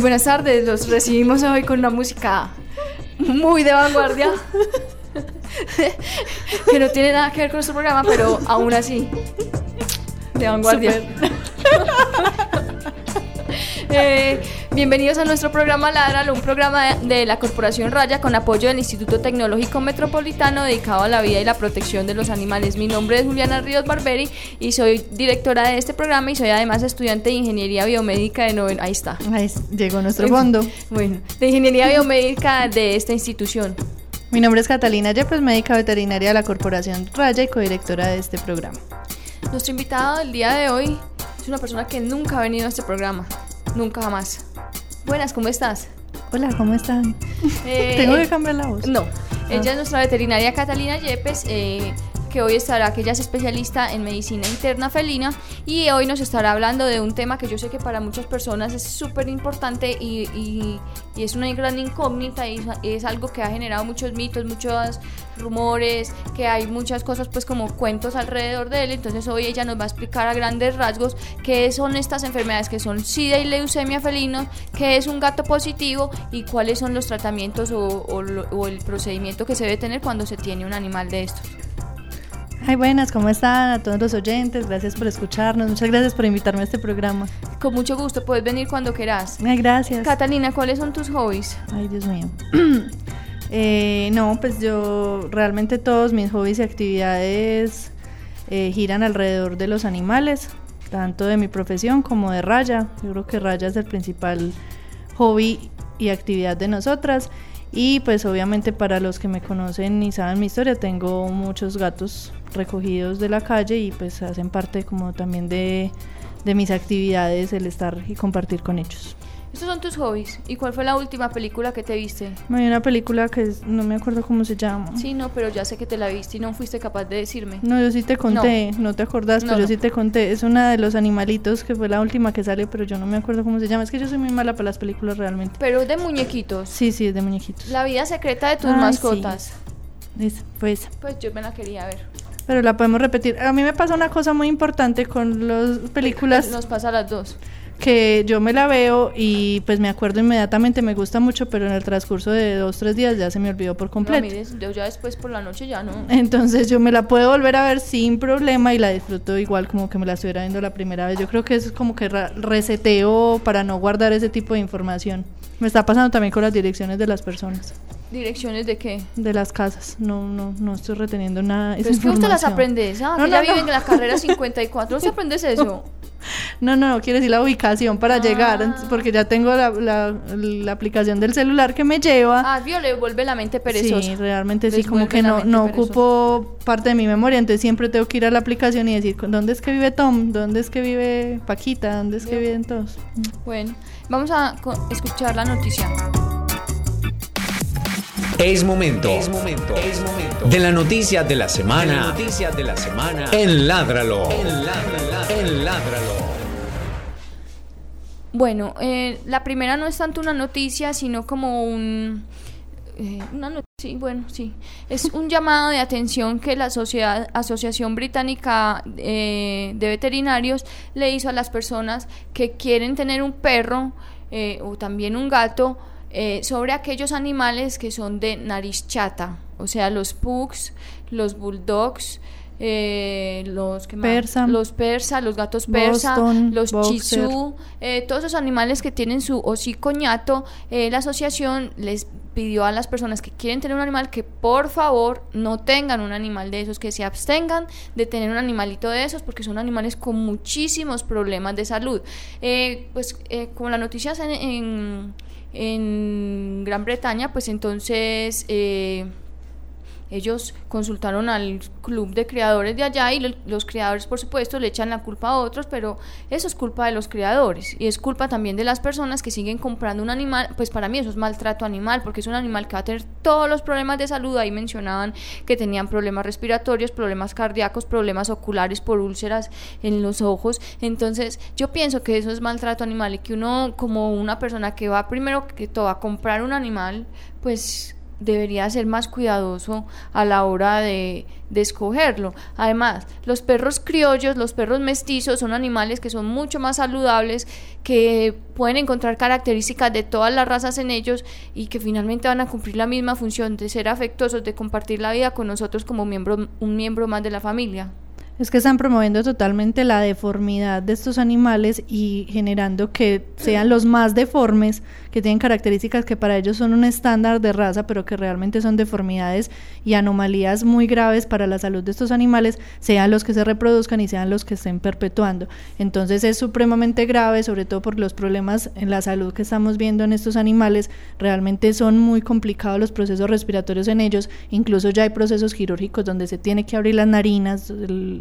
Muy buenas tardes, los recibimos hoy con una música muy de vanguardia. que no tiene nada que ver con nuestro programa, pero aún así, de vanguardia. Eh, bienvenidos a nuestro programa Ladral, un programa de la Corporación Raya con apoyo del Instituto Tecnológico Metropolitano dedicado a la vida y la protección de los animales. Mi nombre es Juliana Ríos Barberi y soy directora de este programa y soy además estudiante de Ingeniería Biomédica de noveno. Ahí está. Ahí llegó nuestro fondo. Bueno, de Ingeniería Biomédica de esta institución. Mi nombre es Catalina Yepes, médica veterinaria de la Corporación Raya y codirectora de este programa. Nuestro invitado del día de hoy es una persona que nunca ha venido a este programa. Nunca jamás. Buenas, ¿cómo estás? Hola, ¿cómo están? Eh, ¿Tengo que cambiar la voz? No. Ella es ah. nuestra veterinaria Catalina Yepes. Eh, que hoy estará, que ella es especialista en medicina interna felina y hoy nos estará hablando de un tema que yo sé que para muchas personas es súper importante y, y, es una gran incógnita y es algo que ha generado muchos mitos, muchos rumores, que hay muchas cosas pues como cuentos alrededor de él, entonces hoy ella nos va a explicar a grandes rasgos qué son estas enfermedades que son SIDA y leucemia felinos, qué es un gato positivo y cuáles son los tratamientos o el procedimiento que se debe tener cuando se tiene un animal de estos. Ay, buenas, ¿cómo están? A todos los oyentes, gracias por escucharnos, muchas gracias por invitarme a este programa. Con mucho gusto, puedes venir cuando quieras. Ay, gracias. Catalina, ¿cuáles son tus hobbies? Ay, Dios mío. eh, no, pues yo realmente todos mis hobbies y actividades eh, giran alrededor de los animales, tanto de mi profesión como de Raya. Yo creo que Raya es el principal hobby y actividad de nosotras. Y pues obviamente para los que me conocen y saben mi historia, tengo muchos gatos recogidos de la calle y pues hacen parte como también de, de mis actividades el estar y compartir con ellos. Estos son tus hobbies. ¿Y cuál fue la última película que te viste? Hay una película que no me acuerdo cómo se llama. Sí, no, pero ya sé que te la viste y no fuiste capaz de decirme. No, yo sí te conté, no, te acordás, pero yo sí te conté. Es una de los animalitos que fue la última que salió, pero yo no me acuerdo cómo se llama. Es que yo soy muy mala para las películas realmente. Pero de muñequitos. Sí, sí, es de muñequitos. La vida secreta de tus mascotas. Sí. pues. Pues yo me la quería ver. Pero la podemos repetir. A mí me pasa una cosa muy importante con las películas. Nos pasa a las dos que yo me la veo y pues me acuerdo inmediatamente, me gusta mucho, pero en el transcurso de dos, tres días ya se me olvidó por completo. No, yo ya después por la noche ya no. Entonces yo me la puedo volver a ver sin problema y la disfruto igual como que me la estuviera viendo la primera vez. Yo creo que es como que reseteo para no guardar ese tipo de información. Me está pasando también con las direcciones de las personas. ¿Direcciones de qué? De las casas. No, no, no estoy reteniendo nada. es que usted las aprendes. Ah, no, ya viven en la carrera 54. ¿No se aprendes eso? No, no, quiere decir la ubicación para llegar, ah. porque ya tengo la, la, aplicación del celular que me lleva. Ah, vio, le vuelve la mente perezosa. Sí, realmente sí, como que no, no ocupo parte de mi memoria, entonces siempre tengo que ir a la aplicación y decir, ¿dónde es que vive Tom? ¿Dónde es que vive Paquita? ¿Dónde es que viven todos? Bueno, vamos a escuchar la noticia. Es momento. Es momento. Es momento. De la noticia de la semana. noticias de la semana. En Ládralo. En Ládralo. Bueno, eh, la primera no es tanto una noticia, sino como un... Eh, una sí, bueno, sí. Es un llamado de atención que la sociedad, Asociación Británica eh, de Veterinarios le hizo a las personas que quieren tener un perro o también un gato eh, sobre aquellos animales que son de nariz chata, o sea, los pugs, los bulldogs, eh, los persa, los persa, los gatos persa, los chisú, eh, todos esos animales que tienen su hocico ñato, la asociación les pidió a las personas que quieren tener un animal que por favor no tengan un animal de esos, que se abstengan de tener un animalito de esos porque son animales con muchísimos problemas de salud. pues como la noticia en en Gran Bretaña, pues entonces eh, ellos consultaron al club de criadores de allá y los criadores, por supuesto, le echan la culpa a otros, pero eso es culpa de los criadores y es culpa también de las personas que siguen comprando un animal. Pues para mí eso es maltrato animal, porque es un animal que va a tener todos los problemas de salud. Ahí mencionaban que tenían problemas respiratorios, problemas cardíacos, problemas oculares por úlceras en los ojos. Entonces, yo pienso que eso es maltrato animal y que uno, como una persona que va primero que todo a comprar un animal, pues debería ser más cuidadoso a la hora de, de, escogerlo. Además, los perros criollos, los perros mestizos son animales que son mucho más saludables, que pueden encontrar características de todas las razas en ellos y que finalmente van a cumplir la misma función de ser afectuosos, de compartir la vida con nosotros como miembro, un miembro más de la familia. Es que están promoviendo totalmente la deformidad de estos animales y generando que sean los más deformes, que tienen características que para ellos son un estándar de raza, pero que realmente son deformidades y anomalías muy graves para la salud de estos animales, sean los que se reproduzcan y sean los que estén perpetuando. Entonces es supremamente grave, sobre todo por los problemas en la salud que estamos viendo en estos animales. Realmente son muy complicados los procesos respiratorios en ellos, incluso ya hay procesos quirúrgicos donde se tiene que abrir las narinas,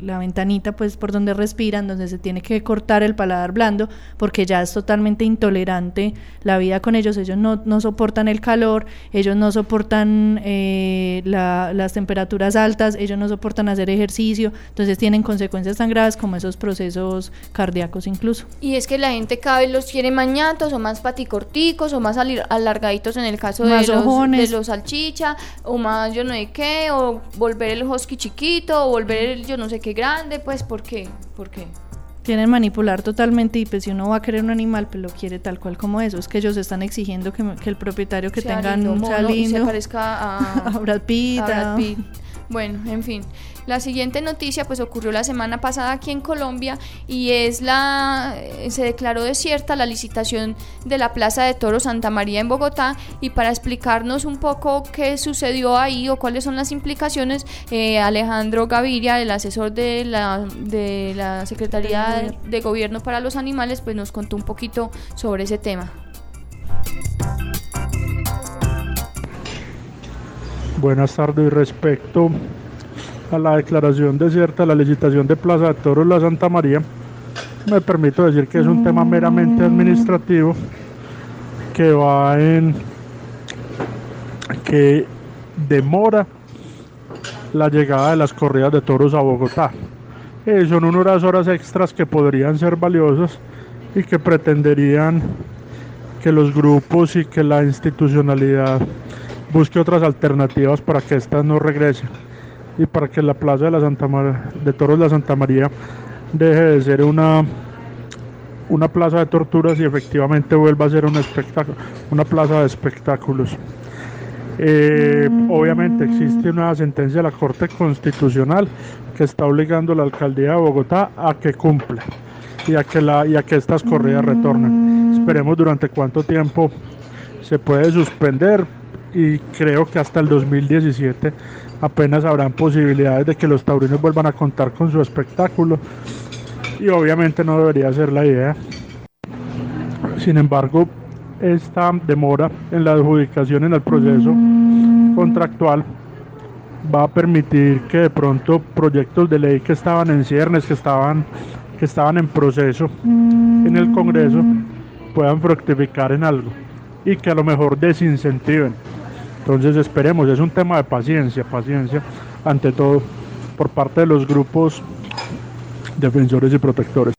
la ventanita pues por donde respiran, donde se tiene que cortar el paladar blando, porque ya es totalmente intolerante la vida con ellos, ellos no, no soportan el calor, ellos no soportan eh, las temperaturas altas, ellos no soportan hacer ejercicio, entonces tienen consecuencias tan graves como esos procesos cardíacos incluso. Y es que la gente cada vez los quiere mañatos o más paticorticos o más alargaditos en el caso de los, de los salchicha o más yo no sé qué, o volver el husky chiquito o volver el yo no sé qué grande, pues ¿por qué? ¿Por qué? Quieren manipular totalmente y pues si uno va a querer un animal, pues lo quiere tal cual como eso. Es que ellos están exigiendo que, el propietario que tengan un lindo, se parezca a, Brad Pitt. A Brad Pitt. Bueno, en fin. La siguiente noticia pues ocurrió la semana pasada aquí en Colombia y es la eh, se declaró desierta la licitación de la Plaza de Toro Santa María en Bogotá y para explicarnos un poco qué sucedió ahí o cuáles son las implicaciones eh, Alejandro Gaviria, el asesor de la de la Secretaría de Gobierno para los Animales, pues nos contó un poquito sobre ese tema. Buenas tardes. Respecto a la declaración desierta, la licitación de Plaza de Toros La Santa María, me permito decir que es un tema meramente administrativo que va en que demora la llegada de las corridas de toros a Bogotá. Eh, son unas horas extras que podrían ser valiosas y que pretenderían que los grupos y que la institucionalidad busque otras alternativas para que éstas no regresen y para que la plaza de la Santa de Toros de la Santa María deje de ser una una plaza de torturas y efectivamente vuelva a ser un espectáculo, una plaza de espectáculos. Eh, obviamente existe una sentencia de la Corte Constitucional que está obligando a la alcaldía de Bogotá a que cumpla y a que, la, y a que estas corridas retornen. Esperemos durante cuánto tiempo se puede suspender, y creo que hasta el 2017 apenas habrán posibilidades de que los taurinos vuelvan a contar con su espectáculo y obviamente no debería ser la idea. Sin embargo, esta demora en la adjudicación en el proceso contractual va a permitir que de pronto proyectos de ley que estaban en ciernes, que estaban, que estaban en proceso en el Congreso, puedan fructificar en algo y que a lo mejor desincentiven entonces esperemos, es un tema de paciencia, paciencia ante todo por parte de los grupos defensores y protectores.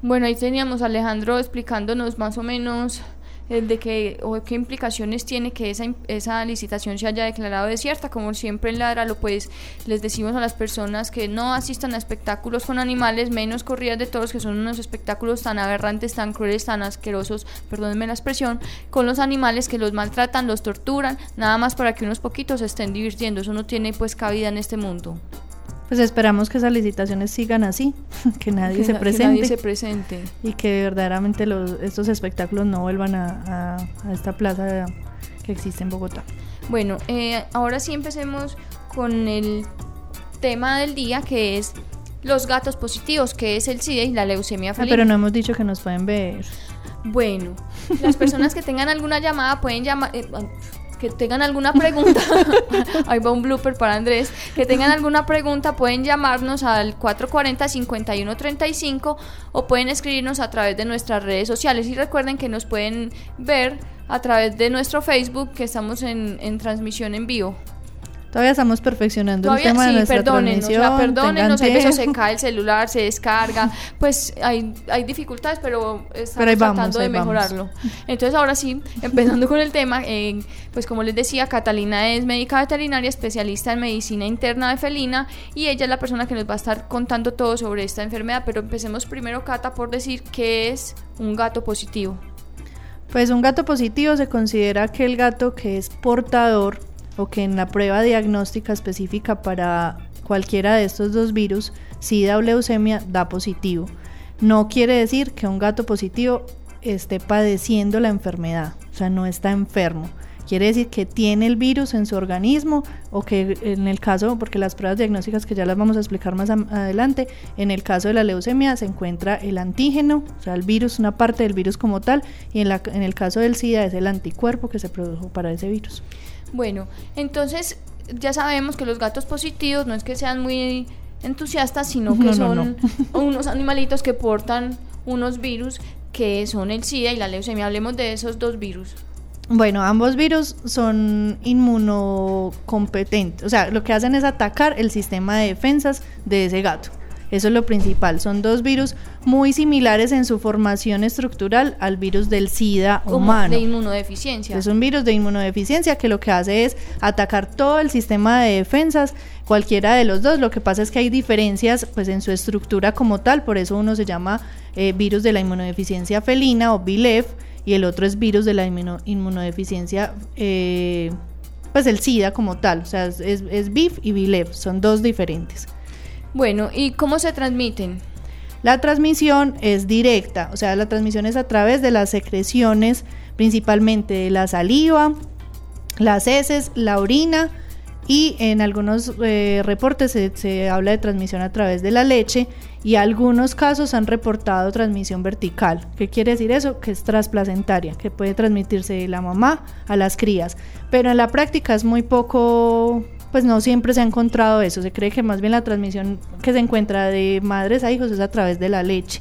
Bueno, ahí teníamos a Alejandro explicándonos más o menos de que, o qué implicaciones tiene que esa, esa licitación se haya declarado desierta. Como siempre en lo pues les decimos a las personas que no asistan a espectáculos con animales, menos corridas de toros, que son unos espectáculos tan aberrantes, tan crueles, tan asquerosos, perdónenme la expresión, con los animales que los maltratan, los torturan, nada más para que unos poquitos se estén divirtiendo. Eso no tiene pues cabida en este mundo. Pues esperamos que esas licitaciones sigan así, que nadie se presente. nadie se presente. Y que verdaderamente los, estos espectáculos no vuelvan a, esta plaza que existe en Bogotá. Bueno, eh, ahora sí empecemos con el tema del día que es los gatos positivos, que es el SIDA y la leucemia ah, felina. pero no hemos dicho que nos pueden ver. Bueno, las personas que tengan alguna llamada pueden llamar... Eh, que tengan alguna pregunta, ahí va un blooper para Andrés, que tengan alguna pregunta pueden llamarnos al 440-5135 o pueden escribirnos a través de nuestras redes sociales. Y recuerden que nos pueden ver a través de nuestro Facebook que estamos en, en transmisión en vivo. Todavía estamos perfeccionando Todavía, el tema de sí, nuestra perdónenos, o sea, transmisión. tengan hay veces se cae el celular, se descarga, pues hay, hay dificultades, pero estamos Pero ahí vamos, tratando de vamos. mejorarlo. Entonces ahora sí, empezando con el tema, eh, pues como les decía, Catalina es médica veterinaria, especialista en medicina interna de felina y ella es la persona que nos va a estar contando todo sobre esta enfermedad, pero empecemos primero, Cata, por decir qué es un gato positivo. Pues un gato positivo se considera aquel gato que es portador o que en la prueba diagnóstica específica para cualquiera de estos dos virus, SIDA o leucemia, da positivo. No quiere decir que un gato positivo esté padeciendo la enfermedad, o sea, no está enfermo. Quiere decir que tiene el virus en su organismo o que en el caso, porque las pruebas diagnósticas que ya las vamos a explicar más adelante, en el caso de la leucemia se encuentra el antígeno, o sea, el virus, una parte del virus como tal, y en, la- en el caso del SIDA es el anticuerpo que se produjo para ese virus. Bueno, entonces ya sabemos que los gatos positivos no es que sean muy entusiastas, sino que No, no, son unos animalitos que portan unos virus que son el SIDA y la leucemia. Hablemos de esos dos virus. Bueno, ambos virus son inmunocompetentes, o sea, lo que hacen es atacar el sistema de defensas de ese gato. Eso es lo principal. Son dos virus muy similares en su formación estructural al virus del SIDA Como humano. de inmunodeficiencia. Es un virus de inmunodeficiencia que lo que hace es atacar todo el sistema de defensas, cualquiera de los dos. Lo que pasa es que hay diferencias pues en su estructura como tal, por eso uno se llama eh, virus de la inmunodeficiencia felina o VILEF y el otro es virus de la inmuno- inmunodeficiencia eh, pues el SIDA como tal, o sea, es, es, VIF y VILEF, son dos diferentes. Bueno, ¿y cómo se transmiten? La transmisión es directa, o sea, la transmisión es a través de las secreciones, principalmente de la saliva, las heces, la orina y en algunos eh, reportes se, se habla de transmisión a través de la leche y algunos casos han reportado transmisión vertical. ¿Qué quiere decir eso? Que es transplacentaria, que puede transmitirse de la mamá a las crías, pero en la práctica es muy poco pues no siempre se ha encontrado eso. Se cree que más bien la transmisión que se encuentra de madres a hijos es a través de la leche.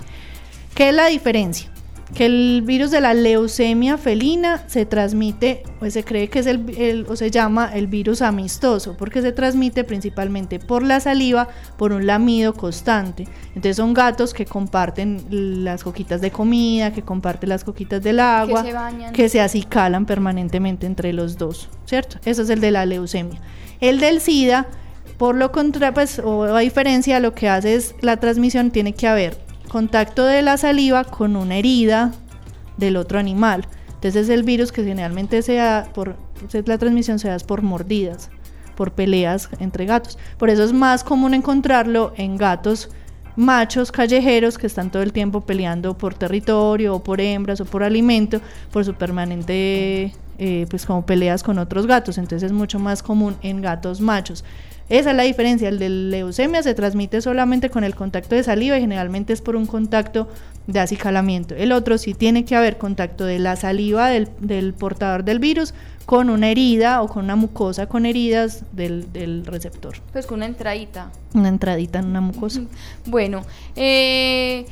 ¿Qué es la diferencia? Que el virus de la leucemia felina se transmite, pues se cree que es el, el- o se llama el virus amistoso, porque se transmite principalmente por la saliva, por un lamido constante. Entonces son gatos que comparten las coquitas de comida, que comparten las coquitas del agua, se bañan. que se acicalan permanentemente entre los dos, ¿cierto? Eso es el de la leucemia. El del SIDA, por lo contrario, pues, o a diferencia, lo que hace es la transmisión tiene que haber contacto de la saliva con una herida del otro animal. Entonces el virus que generalmente se da por la transmisión se da por mordidas, por peleas entre gatos. Por eso es más común encontrarlo en gatos machos callejeros que están todo el tiempo peleando por territorio o por hembras o por alimento, por su permanente eh, pues como peleas con otros gatos, entonces es mucho más común en gatos machos. Esa es la diferencia, el de leucemia se transmite solamente con el contacto de saliva y generalmente es por un contacto de acicalamiento. El otro sí tiene que haber contacto de la saliva del, del portador del virus con una herida o con una mucosa con heridas del, del receptor. Pues con una entradita. Una entradita en una mucosa. Bueno, eh,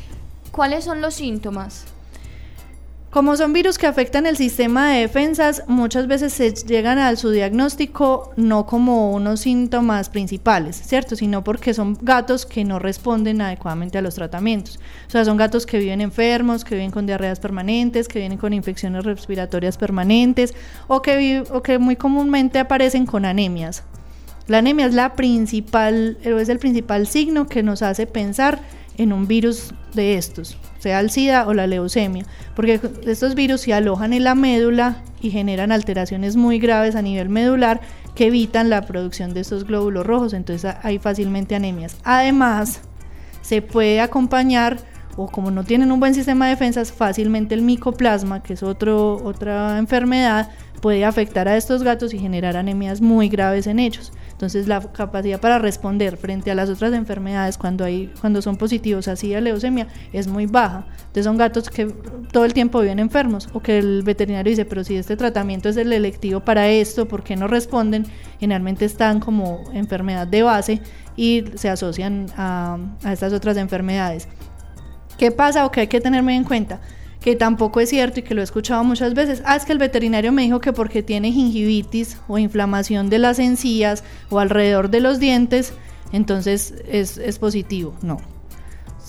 ¿cuáles son los síntomas? Como son virus que afectan el sistema de defensas, muchas veces se llegan a su diagnóstico no como unos síntomas principales, ¿cierto? Sino porque son gatos que no responden adecuadamente a los tratamientos. O sea, son gatos que viven enfermos, que viven con diarreas permanentes, que viven con infecciones respiratorias permanentes o que, o que muy comúnmente aparecen con anemias. La anemia es la principal, es el principal signo que nos hace pensar en un virus de estos, sea el SIDA o la leucemia, porque estos virus se alojan en la médula y generan alteraciones muy graves a nivel medular que evitan la producción de estos glóbulos rojos, entonces hay fácilmente anemias. Además, se puede acompañar o como no tienen un buen sistema de defensas, fácilmente el micoplasma, que es otro, otra enfermedad, puede afectar a estos gatos y generar anemias muy graves en ellos. Entonces la capacidad para responder frente a las otras enfermedades cuando hay cuando son positivos así a leucemia es muy baja. Entonces son gatos que todo el tiempo viven enfermos o que el veterinario dice, pero si este tratamiento es el electivo para esto, ¿por qué no responden? Generalmente están como enfermedad de base y se asocian a, a estas otras enfermedades. ¿Qué pasa o qué hay que tener muy en cuenta? que tampoco es cierto y que lo he escuchado muchas veces, ah, es que el veterinario me dijo que porque tiene gingivitis o inflamación de las encías o alrededor de los dientes, entonces es, es positivo. No.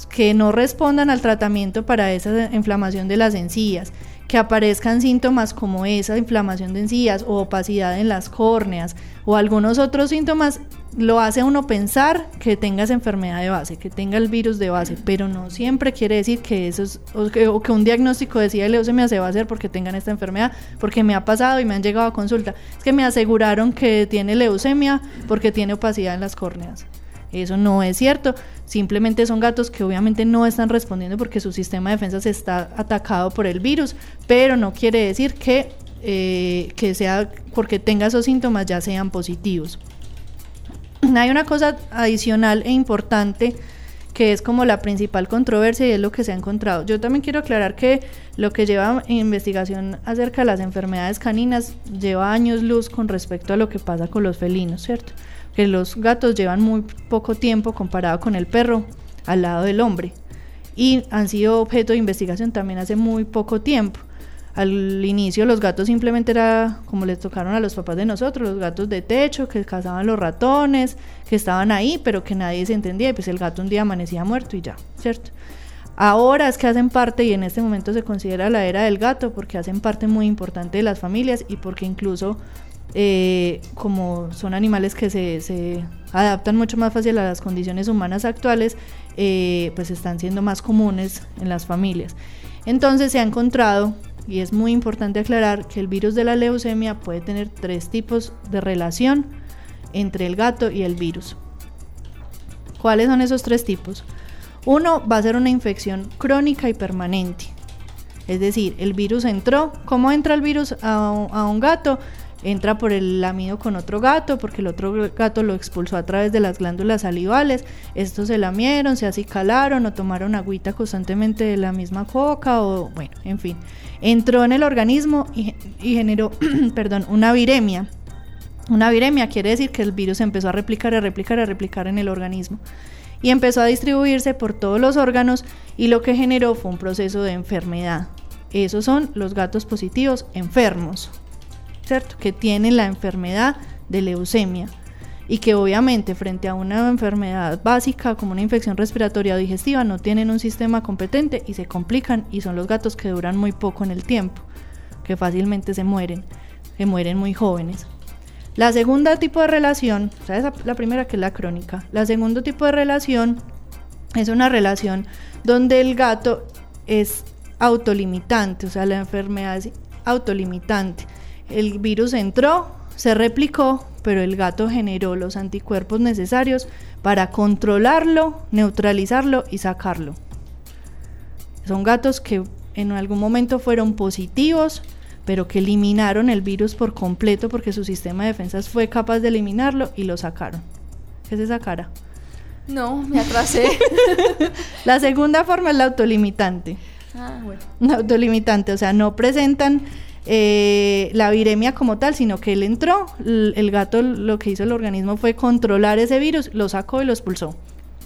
Que no respondan al tratamiento para esa inflamación de las encías, que aparezcan síntomas como esa inflamación de encías o opacidad en las córneas o algunos otros síntomas, lo hace uno pensar que tengas enfermedad de base, que tenga el virus de base, pero no siempre quiere decir que eso es, o que, un diagnóstico decía leucemia se va a hacer porque tengan esta enfermedad, porque me ha pasado y me han llegado a consulta. Es que me aseguraron que tiene leucemia porque tiene opacidad en las córneas. Eso no es cierto. Simplemente son gatos que obviamente no están respondiendo porque su sistema de defensa está atacado por el virus, pero no quiere decir que, eh, que sea porque tenga esos síntomas ya sean positivos. Hay una cosa adicional e importante que es como la principal controversia y es lo que se ha encontrado. Yo también quiero aclarar que lo que lleva investigación acerca de las enfermedades caninas lleva años luz con respecto a lo que pasa con los felinos, ¿cierto? Que los gatos llevan muy poco tiempo comparado con el perro al lado del hombre y han sido objeto de investigación también hace muy poco tiempo. Al inicio los gatos simplemente era como les tocaron a los papás de nosotros, los gatos de techo que cazaban los ratones, que estaban ahí, pero que nadie se entendía, y pues el gato un día amanecía muerto y ya, ¿cierto? Ahora es que hacen parte y en este momento se considera la era del gato porque hacen parte muy importante de las familias y porque incluso eh, como son animales que se, se, adaptan mucho más fácil a las condiciones humanas actuales, eh, pues están siendo más comunes en las familias. Entonces se ha encontrado y es muy importante aclarar que el virus de la leucemia puede tener tres tipos de relación entre el gato y el virus. ¿Cuáles son esos tres tipos? Uno va a ser una infección crónica y permanente. Es decir, el virus entró. ¿Cómo entra el virus a, un gato? Entra por el lamido con otro gato, porque el otro gato lo expulsó a través de las glándulas salivales. Estos se lamieron, se acicalaron o tomaron agüita constantemente de la misma coca, o bueno, en fin entró en el organismo y, generó perdón, una viremia. Una viremia quiere decir que el virus empezó a replicar, a replicar, a replicar en el organismo. Y empezó a distribuirse por todos los órganos y lo que generó fue un proceso de enfermedad. Esos son los gatos positivos enfermos, ¿cierto? Que tienen la enfermedad de leucemia y que obviamente frente a una enfermedad básica como una infección respiratoria o digestiva no tienen un sistema competente y se complican y son los gatos que duran muy poco en el tiempo, que fácilmente se mueren, que mueren muy jóvenes. La segunda tipo de relación, o la primera que es la crónica, la segundo tipo de relación es una relación donde el gato es autolimitante, o sea, la enfermedad es autolimitante. El virus entró, se replicó, pero el gato generó los anticuerpos necesarios para controlarlo, neutralizarlo y sacarlo. Son gatos que en algún momento fueron positivos, pero que eliminaron el virus por completo porque su sistema de defensas fue capaz de eliminarlo y lo sacaron. ¿Qué es esa cara? No, me atrasé. la segunda forma es la autolimitante. Ah, bueno. La autolimitante, o sea, no presentan eh, la viremia como tal, sino que él entró, el, gato lo que hizo el organismo fue controlar ese virus, lo sacó y lo expulsó.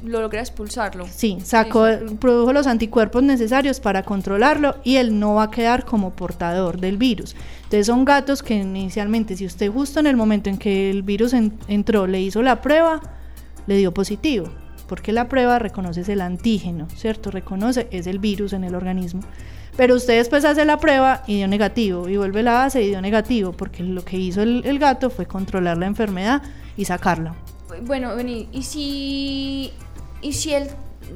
Lo logra expulsarlo. Sí, sacó, produjo los anticuerpos necesarios para controlarlo y él no va a quedar como portador del virus. Entonces son gatos que inicialmente, si usted justo en el momento en que el virus entró le hizo la prueba, le dio positivo, porque la prueba reconoce el antígeno, ¿cierto? Reconoce es el virus en el organismo. Pero usted después hace la prueba y dio negativo, y vuelve la base y dio negativo, porque lo que hizo el, gato fue controlar la enfermedad y sacarla. Bueno, y si, y si él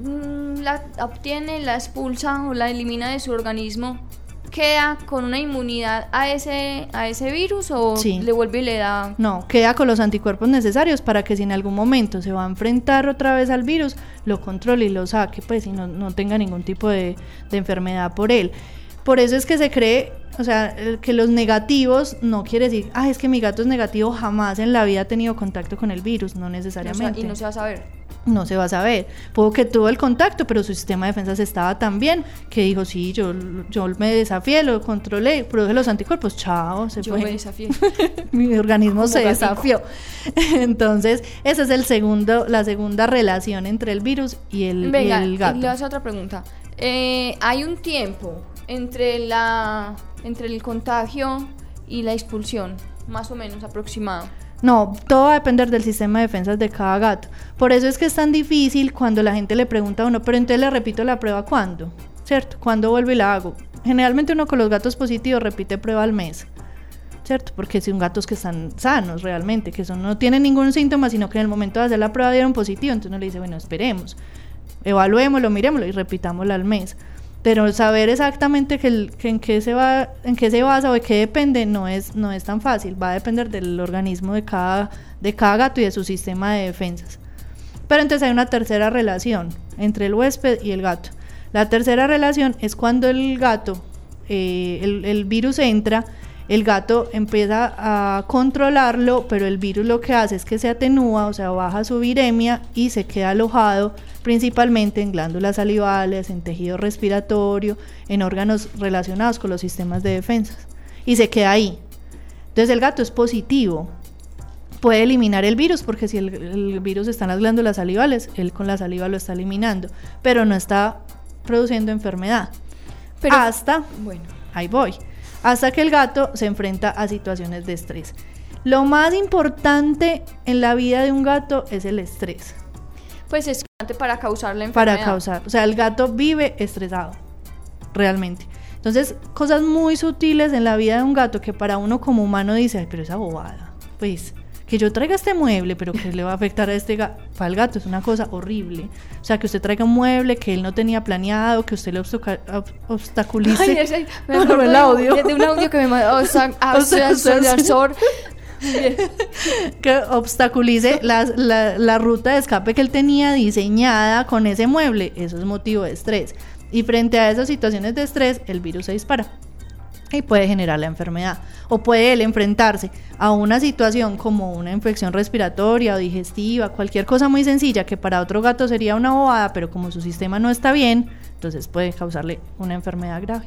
mm, la obtiene, la expulsa o la elimina de su organismo, queda con una inmunidad a ese, a ese virus o Sí. le vuelve y le da... No, queda con los anticuerpos necesarios para que si en algún momento se va a enfrentar otra vez al virus, lo controle y lo saque, pues, y no, no tenga ningún tipo de, de enfermedad por él. Por eso es que se cree, o sea, que los negativos no quiere decir, ah, es que mi gato es negativo, jamás en la vida ha tenido contacto con el virus, no necesariamente. y no se va a saber. No se va a saber. Pudo que tuvo el contacto, pero su sistema de defensas estaba tan bien que dijo, sí, yo, yo me desafié, lo controlé, produje los anticuerpos, chao, se Yo fue. me desafié. Mi organismo se gatico. desafió. Entonces, esa es el segundo, la segunda relación entre el virus y el, y Venga, el y gato. le otra pregunta. Eh, hay un tiempo entre la entre el contagio y la expulsión, más o menos aproximado. No, todo va a depender del sistema de defensas de cada gato. Por eso es que es tan difícil cuando la gente le pregunta a uno, pero entonces le repito la prueba cuándo, ¿cierto? ¿Cuándo vuelvo y la hago? Generalmente uno con los gatos positivos repite prueba al mes, ¿cierto? Porque son gatos que están sanos realmente, que son, no tienen ningún síntoma, sino que en el momento de hacer la prueba dieron positivo, entonces uno le dice, bueno, esperemos, evaluémoslo, miremoslo y repitámoslo al mes. Pero saber exactamente en, qué se basa o de qué depende no es, no es tan fácil. Va a depender del organismo de cada, de cada gato y de su sistema de defensas. Pero entonces hay una tercera relación entre el huésped y el gato. La tercera relación es cuando el gato, eh, el virus entra, el gato empieza a controlarlo, pero el virus lo que hace es que se atenúa, o sea, baja su viremia y se queda alojado principalmente en glándulas salivales, en tejido respiratorio, en órganos relacionados con los sistemas de defensas. Y se queda ahí. Entonces el gato es positivo, puede eliminar el virus, porque si el, el virus está en las glándulas salivales, él con la saliva lo está eliminando, pero no está produciendo enfermedad. Pero- hasta, Bueno, ahí voy, hasta que el gato se enfrenta a situaciones de estrés. Lo más importante en la vida de un gato es el estrés, pues es importante para causar la enfermedad. para causar, o sea, el gato vive estresado, realmente. Entonces, cosas muy sutiles en la vida de un gato que para uno como humano dice, ay, pero esa bobada, pues que yo traiga este mueble, pero que le va a afectar a este gato, para el gato es una cosa horrible. O sea, que usted traiga un mueble que él no tenía planeado, que usted le obstaculice. Ay, ese, me No, acuerdo el audio. De, de un audio que me mandó. O sea, que obstaculice la, la- la ruta de escape que él tenía diseñada con ese mueble. Eso es motivo de estrés. Y frente a esas situaciones de estrés, el virus se dispara y puede generar la enfermedad. O puede él enfrentarse a una situación como una infección respiratoria o digestiva, cualquier cosa muy sencilla que para otro gato sería una bobada, pero como su sistema no está bien, entonces puede causarle una enfermedad grave.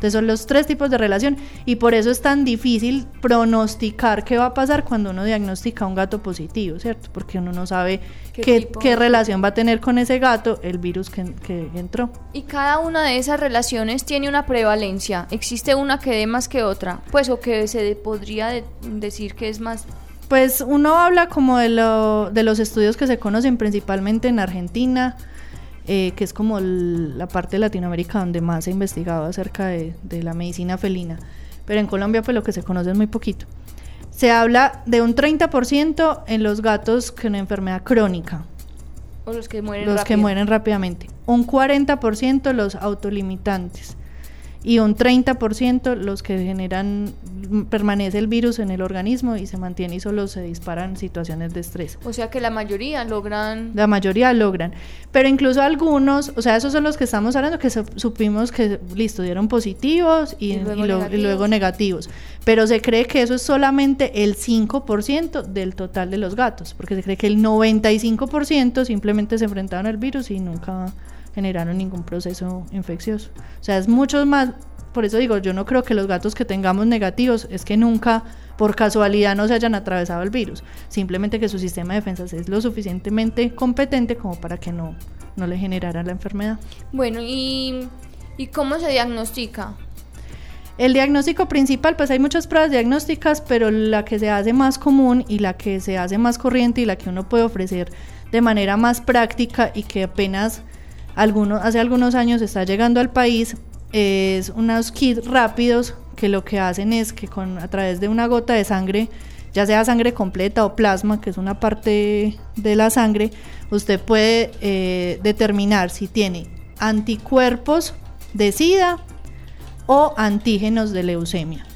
Entonces son los tres tipos de relación y por eso es tan difícil pronosticar qué va a pasar cuando uno diagnostica un gato positivo, ¿cierto? Porque uno no sabe ¿Qué qué, tipo? qué relación va a tener con ese gato el virus que, que entró. Y cada una de esas relaciones tiene una prevalencia. ¿Existe una que dé más que otra? Pues o que se podría de- decir que es más... Pues uno habla como de, lo, de los estudios que se conocen principalmente en Argentina, eh, que es como el- la parte de Latinoamérica donde más se ha investigado acerca de, de la medicina felina. Pero en Colombia pues lo que se conoce es muy poquito. Se habla de un 30% en los gatos con enfermedad crónica, O los que mueren los que mueren rápidamente. Un 40% los autolimitantes. Y un 30% los que generan, permanece el virus en el organismo y se mantiene y solo se disparan situaciones de estrés. O sea que la mayoría logran... La mayoría logran. Pero incluso algunos, o sea, esos son los que estamos hablando, que su- supimos que, listo, dieron positivos y, Y luego y lo- y negativos. luego negativos. Pero se cree que eso es solamente el 5% del total de los gatos, porque se cree que el 95% simplemente se enfrentaron al virus y nunca generaron ningún proceso infeccioso. O sea, es mucho más, por eso digo, yo no creo que los gatos que tengamos negativos es que nunca por casualidad no se hayan atravesado el virus, simplemente que su sistema de defensas es lo suficientemente competente como para que no, no le generara la enfermedad. Bueno, ¿y, ¿y cómo se diagnostica? El diagnóstico principal, pues hay muchas pruebas diagnósticas, pero la que se hace más común y la que se hace más corriente y la que uno puede ofrecer de manera más práctica y que apenas hace algunos años está llegando al país es unos kits rápidos que lo que hacen es que con a través de una gota de sangre, ya sea sangre completa o plasma, que es una parte de la sangre, usted puede eh, determinar si tiene anticuerpos de SIDA o antígenos de leucemia.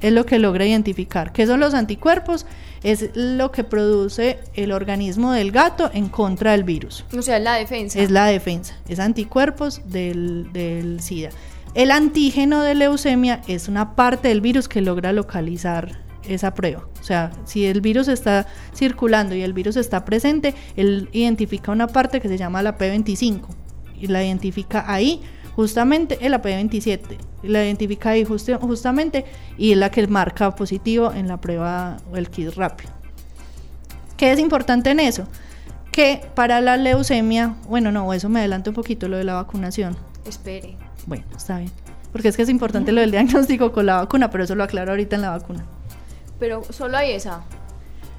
Es lo que logra identificar. ¿Qué son los anticuerpos? Es lo que produce el organismo del gato en contra del virus. O sea, es la defensa. Es la defensa, es anticuerpos del, del SIDA. El antígeno de leucemia es una parte del virus que logra localizar esa prueba. O sea, si el virus está circulando y el virus está presente, él identifica una parte que se llama la P25 y la identifica ahí justamente el AP27, la identifica ahí justamente y es la que marca positivo en la prueba o el kit rápido. ¿Qué es importante en eso? Que para la leucemia, bueno, no, eso me adelanto un poquito lo de la vacunación. Espere. Bueno, está bien. Porque es que es importante lo del diagnóstico con la vacuna, pero eso lo aclaro ahorita en la vacuna. Pero solo hay esa.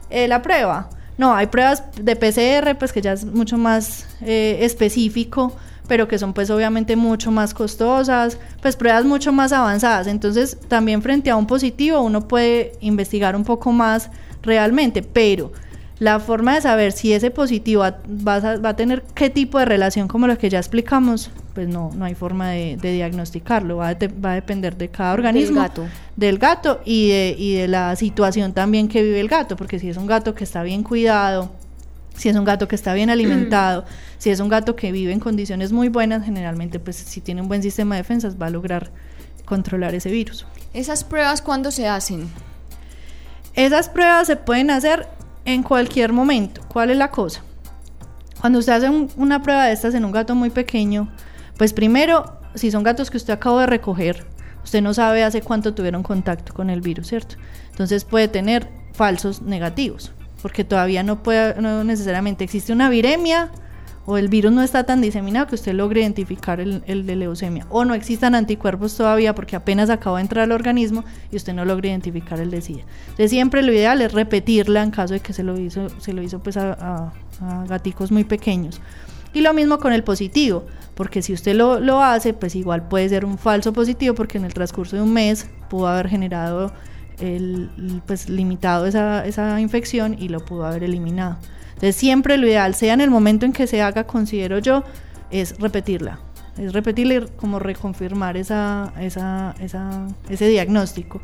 Eh, la prueba. No, hay pruebas de PCR, pues que ya es mucho más eh, específico, pero que son pues obviamente mucho más costosas, pues pruebas mucho más avanzadas. Entonces también frente a un positivo uno puede investigar un poco más realmente, pero la forma de saber si ese positivo va a, va a tener qué tipo de relación como lo que ya explicamos, pues no, no hay forma de, diagnosticarlo, va a, va a, depender de cada organismo, del gato, del gato y, de, y de la situación también que vive el gato, porque si es un gato que está bien cuidado, si es un gato que está bien alimentado, si es un gato que vive en condiciones muy buenas, generalmente pues si tiene un buen sistema de defensas va a lograr controlar ese virus. ¿Esas pruebas cuándo se hacen? Esas pruebas se pueden hacer en cualquier momento. ¿Cuál es la cosa? Cuando usted hace una prueba de estas en un gato muy pequeño, pues primero, si son gatos que usted acaba de recoger, usted no sabe hace cuánto tuvieron contacto con el virus, ¿cierto? Entonces puede tener falsos negativos, porque todavía no puede, no necesariamente existe una viremia o el virus no está tan diseminado que usted logre identificar el, el, de leucemia. O no existan anticuerpos todavía porque apenas acaba de entrar al organismo y usted no logra identificar el de SIDA. Entonces siempre lo ideal es repetirla en caso de que se lo hizo, se lo hizo pues a, a, gaticos muy pequeños. Y lo mismo con el positivo, porque si usted lo, lo, hace, pues igual puede ser un falso positivo, porque en el transcurso de un mes pudo haber generado, el, pues limitado esa, esa infección y lo pudo haber eliminado. Entonces siempre lo ideal, sea en el momento en que se haga, considero yo, es repetirla. Es repetirla y como reconfirmar esa, esa, esa, ese diagnóstico.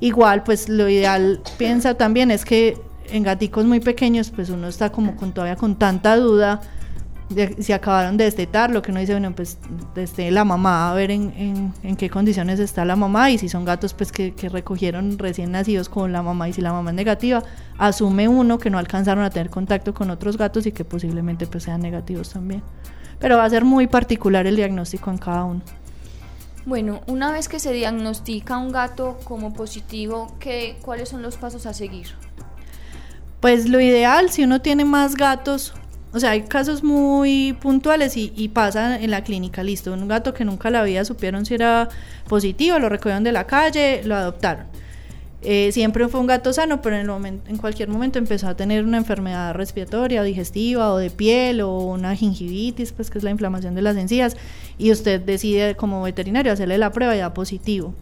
Igual, pues lo ideal, piensa también, es que en gaticos muy pequeños, pues uno está como con todavía con tanta duda si acabaron de destetar, lo que uno dice, bueno, pues desde la mamá, a ver en, en, en, qué condiciones está la mamá y si son gatos pues que, que, recogieron recién nacidos con la mamá y si la mamá es negativa, asume uno que no alcanzaron a tener contacto con otros gatos y que posiblemente pues sean negativos también. Pero va a ser muy particular el diagnóstico en cada uno. Bueno, una vez que se diagnostica un gato como positivo, ¿qué, ¿cuáles son los pasos a seguir? Pues lo ideal, si uno tiene más gatos, o sea, hay casos muy puntuales y, y, pasa en la clínica, listo. Un gato que nunca la vida supieron si era positivo, lo recogieron de la calle, lo adoptaron. Eh, siempre fue un gato sano, pero en, cualquier momento empezó a tener una enfermedad respiratoria o digestiva o de piel o una gingivitis, pues que es la inflamación de las encías, y usted decide como veterinario hacerle la prueba y da positivo.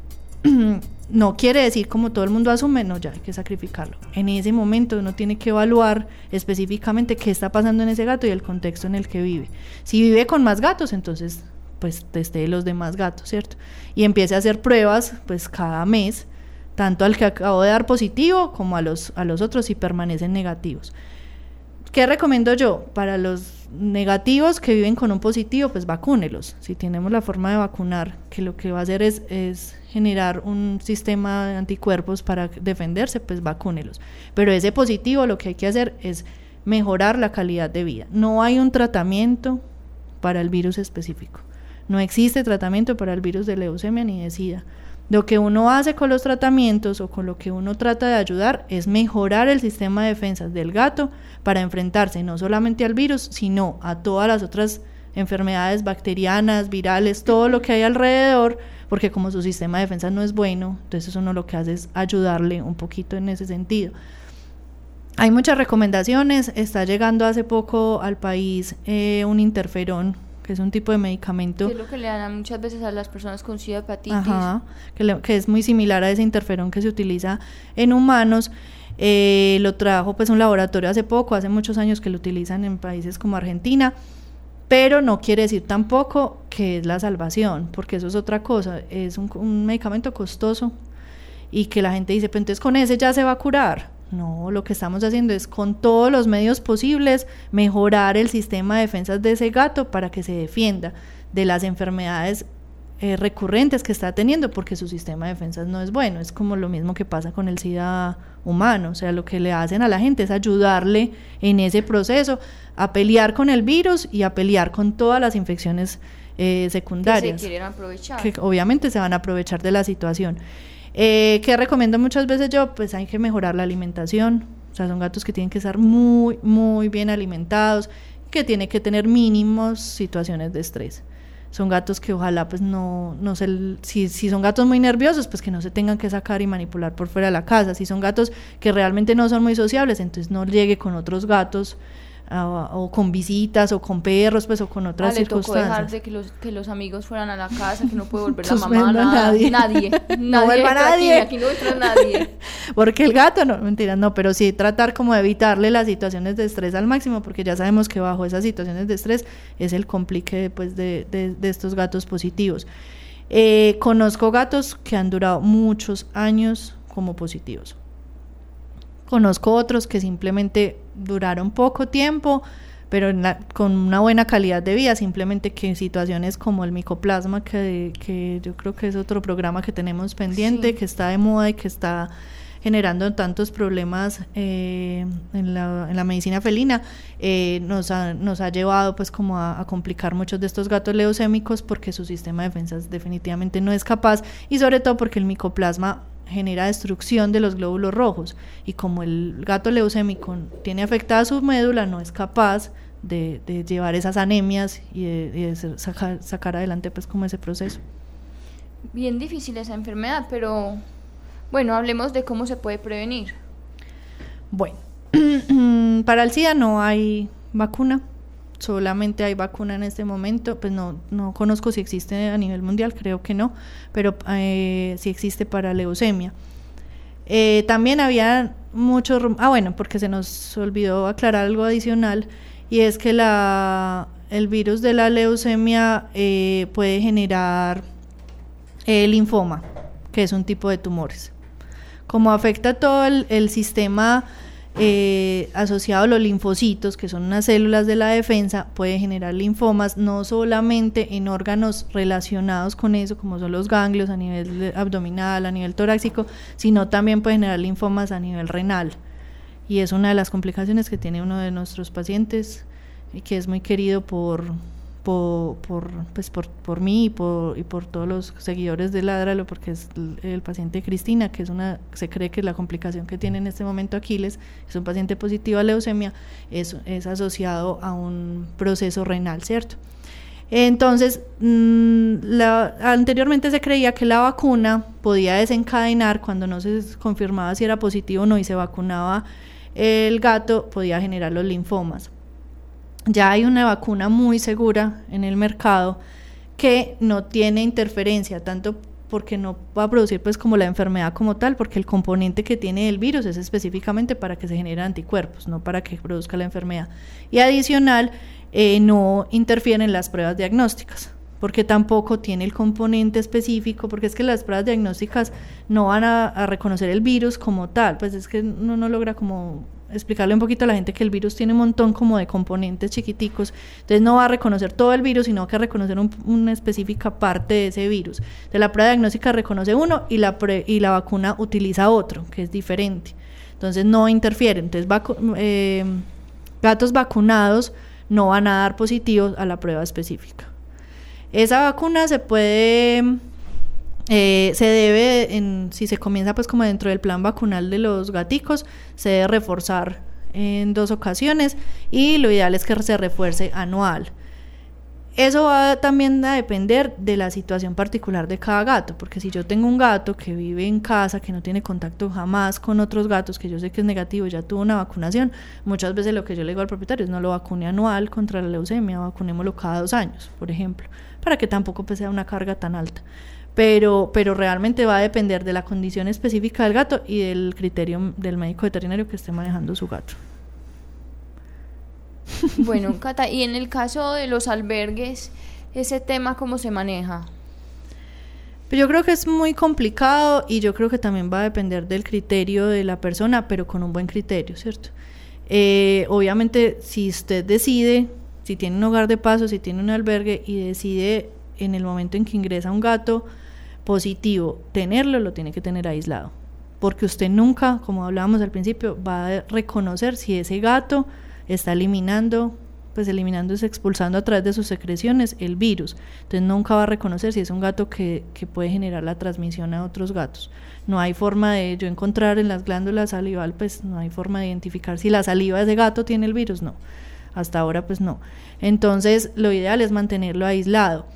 no quiere decir como todo el mundo asume, no, ya hay que sacrificarlo. En ese momento uno tiene que evaluar específicamente qué está pasando en ese gato y el contexto en el que vive. Si vive con más gatos, entonces pues teste los demás gatos, ¿cierto? Y empiece a hacer pruebas pues cada mes, tanto al que acabo de dar positivo como a los, a los otros si permanecen negativos. ¿Qué recomiendo yo? Para los negativos que viven con un positivo, pues vacúnelos. Si tenemos la forma de vacunar, que lo que va a hacer es, generar un sistema de anticuerpos para defenderse, pues vacúnelos. Pero ese positivo lo que hay que hacer es mejorar la calidad de vida. No hay un tratamiento para el virus específico. No existe tratamiento para el virus de leucemia ni de SIDA. Lo que uno hace con los tratamientos o con lo que uno trata de ayudar es mejorar el sistema de defensas del gato para enfrentarse no solamente al virus, sino a todas las otras enfermedades bacterianas, virales, todo lo que hay alrededor, porque como su sistema de defensa no es bueno, entonces uno lo que hace es ayudarle un poquito en ese sentido. Hay muchas recomendaciones, está llegando hace poco al país eh, un interferón que es un tipo de medicamento. Que es lo que le dan muchas veces a las personas con SIDA hepatitis. Ajá, que, le, que, es muy similar a ese interferón que se utiliza en humanos. Eh, lo trajo pues un laboratorio hace poco, hace muchos años que lo utilizan en países como Argentina. pero no quiere decir tampoco que es la salvación, porque eso es otra cosa, es un, un medicamento costoso y que la gente dice, pero entonces con ese ya se va a curar. No, lo que estamos haciendo es con todos los medios posibles mejorar el sistema de defensas de ese gato para que se defienda de las enfermedades eh, recurrentes que está teniendo porque su sistema de defensas no es bueno. Es como lo mismo que pasa con el SIDA humano. O sea, lo que le hacen a la gente es ayudarle en ese proceso a pelear con el virus y a pelear con todas las infecciones eh, secundarias. Que se quieren aprovechar. Que obviamente se van a aprovechar de la situación. Eh, ¿Qué recomiendo muchas veces yo? Pues hay que mejorar la alimentación. O sea, son gatos que tienen que estar muy, muy bien alimentados, que tienen que tener mínimos situaciones de estrés son gatos que ojalá pues no, no se, si, si son gatos muy nerviosos, pues que no se tengan que sacar y manipular por fuera de la casa. Si son gatos que realmente no son muy sociables, entonces no llegue con otros gatos o con visitas o con perros pues o con otras ah, le circunstancias. Tocó dejar de que los, que los amigos fueran a la casa, que no puede volver la mamá, nada, nadie. Nadie. no vuelva nadie. Aquí, no entra nadie. porque el gato, no, mentira, no, pero sí tratar como de evitarle las situaciones de estrés al máximo, porque ya sabemos que bajo esas situaciones de estrés es el complique pues, de, de, de estos gatos positivos. Eh, conozco gatos que han durado muchos años como positivos. Conozco otros que simplemente duraron poco tiempo, pero con una buena calidad de vida, simplemente que en situaciones como el micoplasma, que, que yo creo que es otro programa que tenemos pendiente, que está de moda y que está generando tantos problemas eh, en, la, en, la, medicina felina, eh, nos, ha, nos ha llevado pues como a, a, complicar muchos de estos gatos leucémicos porque su sistema de defensas definitivamente no es capaz y sobre todo porque el micoplasma genera destrucción de los glóbulos rojos y como el gato leucémico tiene afectada su médula, no es capaz de, de llevar esas anemias y de, de sacar, sacar, adelante pues como ese proceso. Bien difícil esa enfermedad, pero bueno, hablemos de cómo se puede prevenir. Bueno, para el SIDA no hay vacuna, solamente hay vacuna en este momento, pues no, no conozco si existe a nivel mundial, creo que no, pero eh, sí existe para leucemia. Eh, también había muchos, ah bueno, porque se nos olvidó aclarar algo adicional, y es que la, el virus de la leucemia eh, puede generar linfoma, que es un tipo de tumores. Como afecta todo el sistema eh, asociado a los linfocitos, que son unas células de la defensa, puede generar linfomas no solamente en órganos relacionados con eso, como son los ganglios a nivel abdominal, a nivel torácico, sino también puede generar linfomas a nivel renal. Y es una de las complicaciones que tiene uno de nuestros pacientes, y que es muy querido por, por, por, pues por, por mí y por, y por todos los seguidores de Ladralo, porque es el, paciente Cristina, que es una, se cree que la complicación que tiene en este momento Aquiles, es un paciente positivo a leucemia, es, es asociado a un proceso renal, ¿cierto? Entonces, mmm, la, anteriormente se creía que la vacuna podía desencadenar cuando no se confirmaba si era positivo o no y se vacunaba el gato, podía generar los linfomas ya hay una vacuna muy segura en el mercado que no tiene interferencia, tanto porque no va a producir pues como la enfermedad como tal, porque el componente que tiene el virus es específicamente para que se generen anticuerpos, no para que produzca la enfermedad. Y adicional, eh, no interfiere en las pruebas diagnósticas, porque tampoco tiene el componente específico, porque es que las pruebas diagnósticas no van a, a reconocer el virus como tal, pues es que uno no logra como explicarle un poquito a la gente que el virus tiene un montón como de componentes chiquiticos, entonces no va a reconocer todo el virus, sino que a reconocer un, una específica parte de ese virus. De la prueba diagnóstica reconoce uno y la, y la vacuna utiliza otro, que es diferente. Entonces no interfiere. Entonces eh, gatos vacunados no van a dar positivos a la prueba específica. Esa vacuna se puede eh, se debe, en, si se comienza pues como dentro del plan vacunal de los gaticos, se debe reforzar en dos ocasiones y lo ideal es que se refuerce anual. Eso va también a depender de la situación particular de cada gato, porque si yo tengo un gato que vive en casa, que no tiene contacto jamás con otros gatos, que yo sé que es negativo, ya tuvo una vacunación, muchas veces lo que yo le digo al propietario es no lo vacune anual contra la leucemia, vacunémoslo cada dos años, por ejemplo, para que tampoco pues, sea una carga tan alta pero, pero realmente va a depender de la condición específica del gato y del criterio del médico veterinario que esté manejando su gato. Bueno, Cata, y en el caso de los albergues, ese tema cómo se maneja? Pero yo creo que es muy complicado y yo creo que también va a depender del criterio de la persona, pero con un buen criterio, ¿cierto? Eh, obviamente, si usted decide, si tiene un hogar de paso, si tiene un albergue y decide en el momento en que ingresa un gato positivo, tenerlo, lo tiene que tener aislado. Porque usted nunca, como hablábamos al principio, va a reconocer si ese gato está eliminando pues eliminando, expulsando a través de sus secreciones el virus. Entonces nunca va a reconocer si es un gato que, que, puede generar la transmisión a otros gatos. No hay forma de yo encontrar en las glándulas salival, pues no hay forma de identificar si la saliva de ese gato tiene el virus, no. Hasta ahora pues no. Entonces lo ideal es mantenerlo aislado.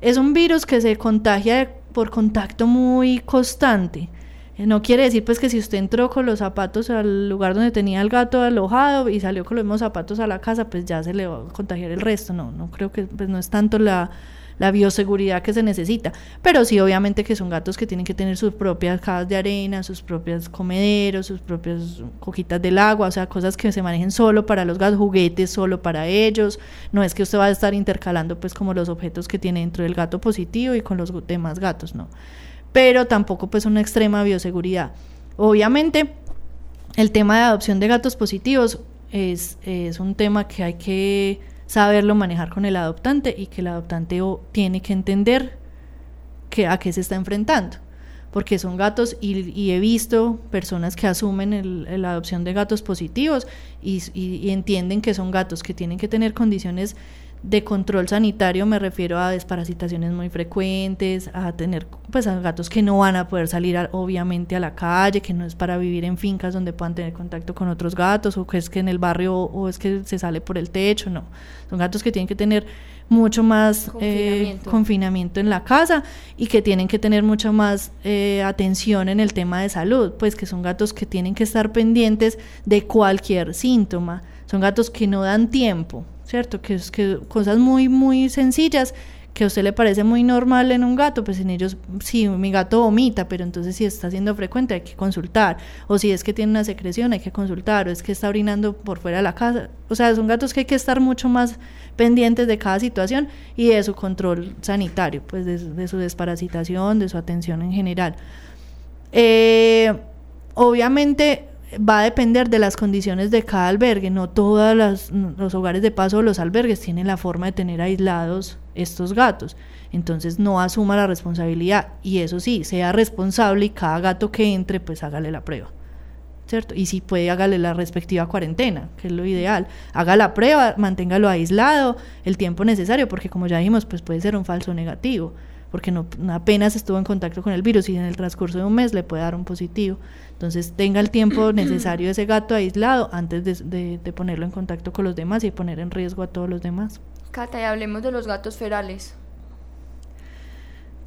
Es un virus que se contagia por contacto muy constante. Eh, no quiere decir pues que si usted entró con los zapatos al lugar donde tenía el gato alojado y salió con los mismos zapatos a la casa, pues ya se le va a contagiar el resto. No, no creo que pues no es tanto la, la bioseguridad que se necesita. Pero sí, obviamente que son gatos que tienen que tener sus propias cajas de arena, sus propios comederos, sus propias coquitas del agua, o sea, cosas que se manejen solo para los gatos, juguetes solo para ellos. No es que usted va a estar intercalando pues como los objetos que tiene dentro del gato positivo y con los demás gatos, no pero tampoco pues una extrema bioseguridad. Obviamente, el tema de adopción de gatos positivos es, es un tema que hay que saberlo manejar con el adoptante y que el adoptante tiene que entender que, a qué se está enfrentando. Porque son gatos y, he visto personas que asumen la adopción de gatos positivos y, y entienden que son gatos que tienen que tener condiciones de control sanitario me refiero a desparasitaciones muy frecuentes, a tener pues a gatos que no van a poder salir obviamente a la calle, que no es para vivir en fincas donde puedan tener contacto con otros gatos o que es que en el barrio o es que se sale por el techo, no. Son gatos que tienen que tener mucho más eh, confinamiento. en la casa y que tienen que tener mucha más eh, atención en el tema de salud, pues que son gatos que tienen que estar pendientes de cualquier síntoma. Son gatos que no dan tiempo, ¿cierto? Que que cosas muy, muy sencillas que a usted le parece muy normal en un gato, pues en ellos, sí, mi gato vomita, pero entonces si está siendo frecuente hay que consultar, o si es que tiene una secreción hay que consultar, o es que está orinando por fuera de la casa, o sea, son gatos que hay que estar mucho más pendientes de cada situación y de su control sanitario, pues de, su desparasitación, de su atención en general. Eh, obviamente va a depender de las condiciones de cada albergue. No todos los hogares de paso o los albergues tienen la forma de tener aislados estos gatos. Entonces no asuma la responsabilidad. Y eso sí, sea responsable y cada gato que entre, pues hágale la prueba. ¿Cierto? Y si puede, hágale la respectiva cuarentena, que es lo ideal. Haga la prueba, manténgalo aislado el tiempo necesario, porque como ya dijimos, pues puede ser un falso negativo porque no, apenas estuvo en contacto con el virus y en el transcurso de un mes le puede dar un positivo. Entonces tenga el tiempo necesario ese gato aislado antes de, ponerlo en contacto con los demás y poner en riesgo a todos los demás. Cata, y hablemos de los gatos ferales.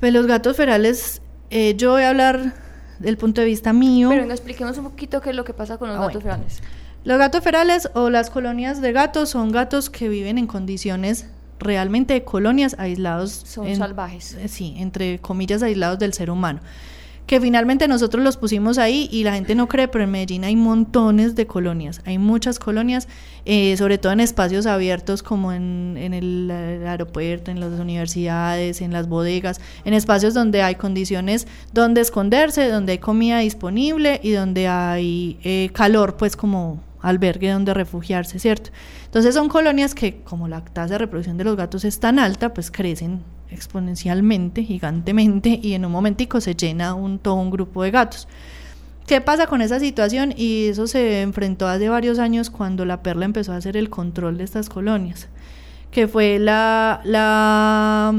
Pues los gatos ferales, eh, yo voy a hablar del punto de vista mío. Pero venga, expliquemos un poquito qué es lo que pasa con los ah, gatos ferales. Los gatos ferales o las colonias de gatos son gatos que viven en condiciones realmente de colonias aislados. Son salvajes. Eh, sí, entre comillas aislados del ser humano. Que finalmente nosotros los pusimos ahí y la gente no cree, pero en Medellín hay montones de colonias. Hay muchas colonias, eh, sobre todo en espacios abiertos como en, el, aeropuerto, en las universidades, en las bodegas, en espacios donde hay condiciones donde esconderse, donde hay comida disponible y donde hay eh, calor, pues como albergue donde refugiarse, ¿cierto? Entonces son colonias que, como la tasa de reproducción de los gatos es tan alta, pues crecen exponencialmente, gigantemente, y en un momentico se llena un, todo un grupo de gatos. ¿Qué pasa con esa situación? Y eso se enfrentó hace varios años cuando la Perla empezó a hacer el control de estas colonias, que fue la, la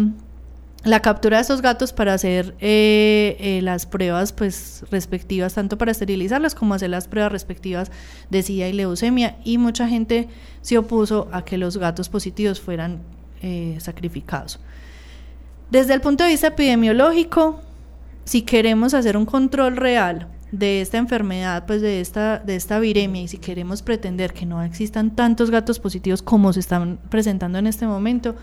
la captura de estos gatos para hacer eh, eh, las pruebas pues respectivas tanto para esterilizarlas como hacer las pruebas respectivas de SIDA y leucemia y mucha gente se opuso a que los gatos positivos fueran eh, sacrificados. Desde el punto de vista epidemiológico, si queremos hacer un control real de esta enfermedad, pues de esta, de esta viremia, y si queremos pretender que no existan tantos gatos positivos como se están presentando en este momento,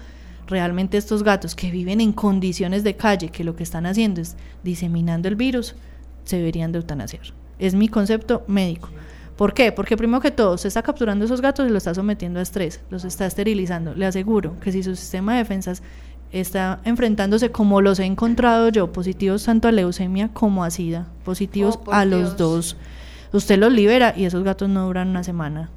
realmente estos gatos que viven en condiciones de calle, que lo que están haciendo es diseminando el virus, se deberían de eutanasiar. Es mi concepto médico. ¿Por qué? Porque primero que todo, se está capturando esos gatos y los está sometiendo a estrés, los está esterilizando. Le aseguro que si su sistema de defensas está enfrentándose como los he encontrado yo, positivos tanto a leucemia como a SIDA, positivos Oh, a los Dios. dos, usted los libera y esos gatos no duran una semana.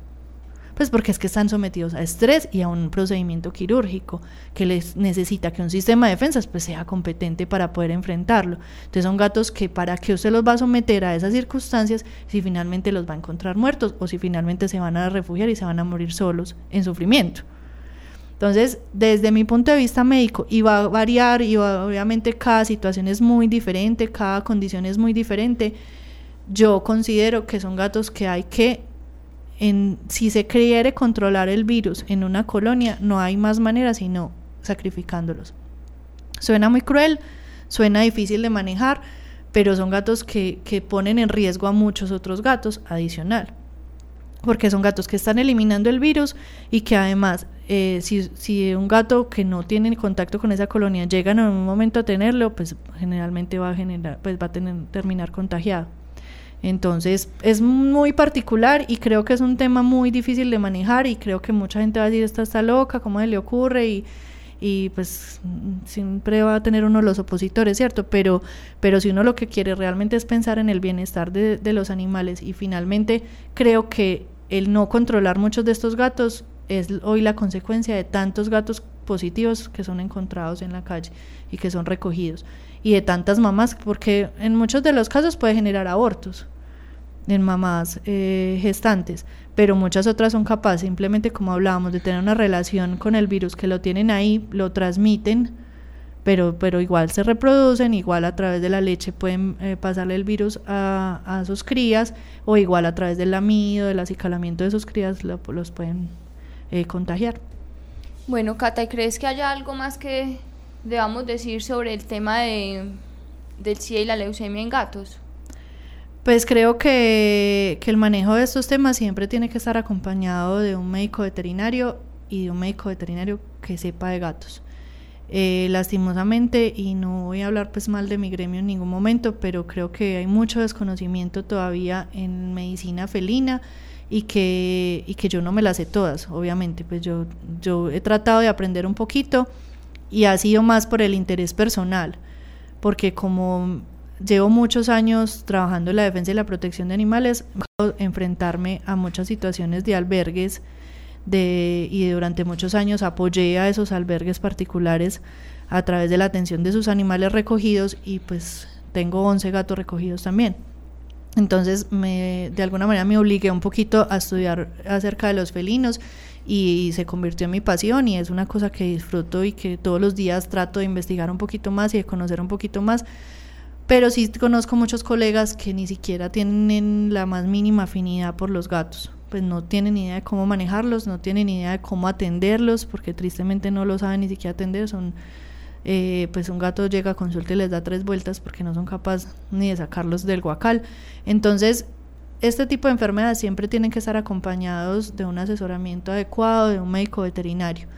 Pues porque es que están sometidos a estrés y a un procedimiento quirúrgico que les necesita que un sistema de defensas pues sea competente para poder enfrentarlo. Entonces son gatos que para qué usted los va a someter a esas circunstancias si finalmente los va a encontrar muertos o si finalmente se van a refugiar y se van a morir solos en sufrimiento. Entonces, desde mi punto de vista médico, y va a variar, y obviamente cada situación es muy diferente, cada condición es muy diferente, yo considero que son gatos que hay que, en, si se quiere controlar el virus en una colonia, no hay más manera sino sacrificándolos. Suena muy cruel, suena difícil de manejar, pero son gatos que, que ponen en riesgo a muchos otros gatos adicional porque son gatos que están eliminando el virus y que además eh, si, si un gato que no tiene contacto con esa colonia llega en un momento a tenerlo, pues generalmente va a generar, pues va a tener, terminar contagiado. Entonces es muy particular y creo que es un tema muy difícil de manejar y creo que mucha gente va a decir esta está loca, ¿cómo se le ocurre? Y, y pues siempre va a tener uno los opositores, ¿cierto? Pero, pero si uno lo que quiere realmente es pensar en el bienestar de, de los animales y finalmente creo que el no controlar muchos de estos gatos es hoy la consecuencia de tantos gatos positivos que son encontrados en la calle y que son recogidos y de tantas mamás porque en muchos de los casos puede generar abortos en mamás eh, gestantes, pero muchas otras son capaces simplemente como hablábamos de tener una relación con el virus que lo tienen ahí, lo transmiten, pero, pero igual se reproducen, igual a través de la leche pueden eh, pasarle el virus a, a sus crías o igual a través del lamido, del acicalamiento de sus crías lo- los pueden eh, contagiar. Bueno, Cata, ¿y crees que haya algo más que debamos decir sobre el tema de, del SIDA y la leucemia en gatos? Pues creo que, que el manejo de estos temas siempre tiene que estar acompañado de un médico veterinario y de un médico veterinario que sepa de gatos. Eh, lastimosamente, y no voy a hablar pues mal de mi gremio en ningún momento, pero creo que hay mucho desconocimiento todavía en medicina felina y que, y que yo no me las sé todas, obviamente, pues yo, yo he tratado de aprender un poquito y ha sido más por el interés personal, porque como llevo muchos años trabajando en la defensa y la protección de animales, enfrentarme a muchas situaciones de albergues de, y durante muchos años apoyé a esos albergues particulares a través de la atención de sus animales recogidos y pues tengo 11 gatos recogidos también. Entonces, me, de alguna manera me obligué un poquito a estudiar acerca de los felinos y se convirtió en mi pasión y es una cosa que disfruto y que todos los días trato de investigar un poquito más y de conocer un poquito más. Pero sí conozco muchos colegas que ni siquiera tienen la más mínima afinidad por los gatos. Pues no tienen ni idea de cómo manejarlos, no tienen ni idea de cómo atenderlos, porque tristemente no lo saben ni siquiera atender. Son, eh, pues un gato llega a consulta y les da tres vueltas porque no son capaces ni de sacarlos del guacal. Entonces, este tipo de enfermedades siempre tienen que estar acompañados de un asesoramiento adecuado, de un médico veterinario.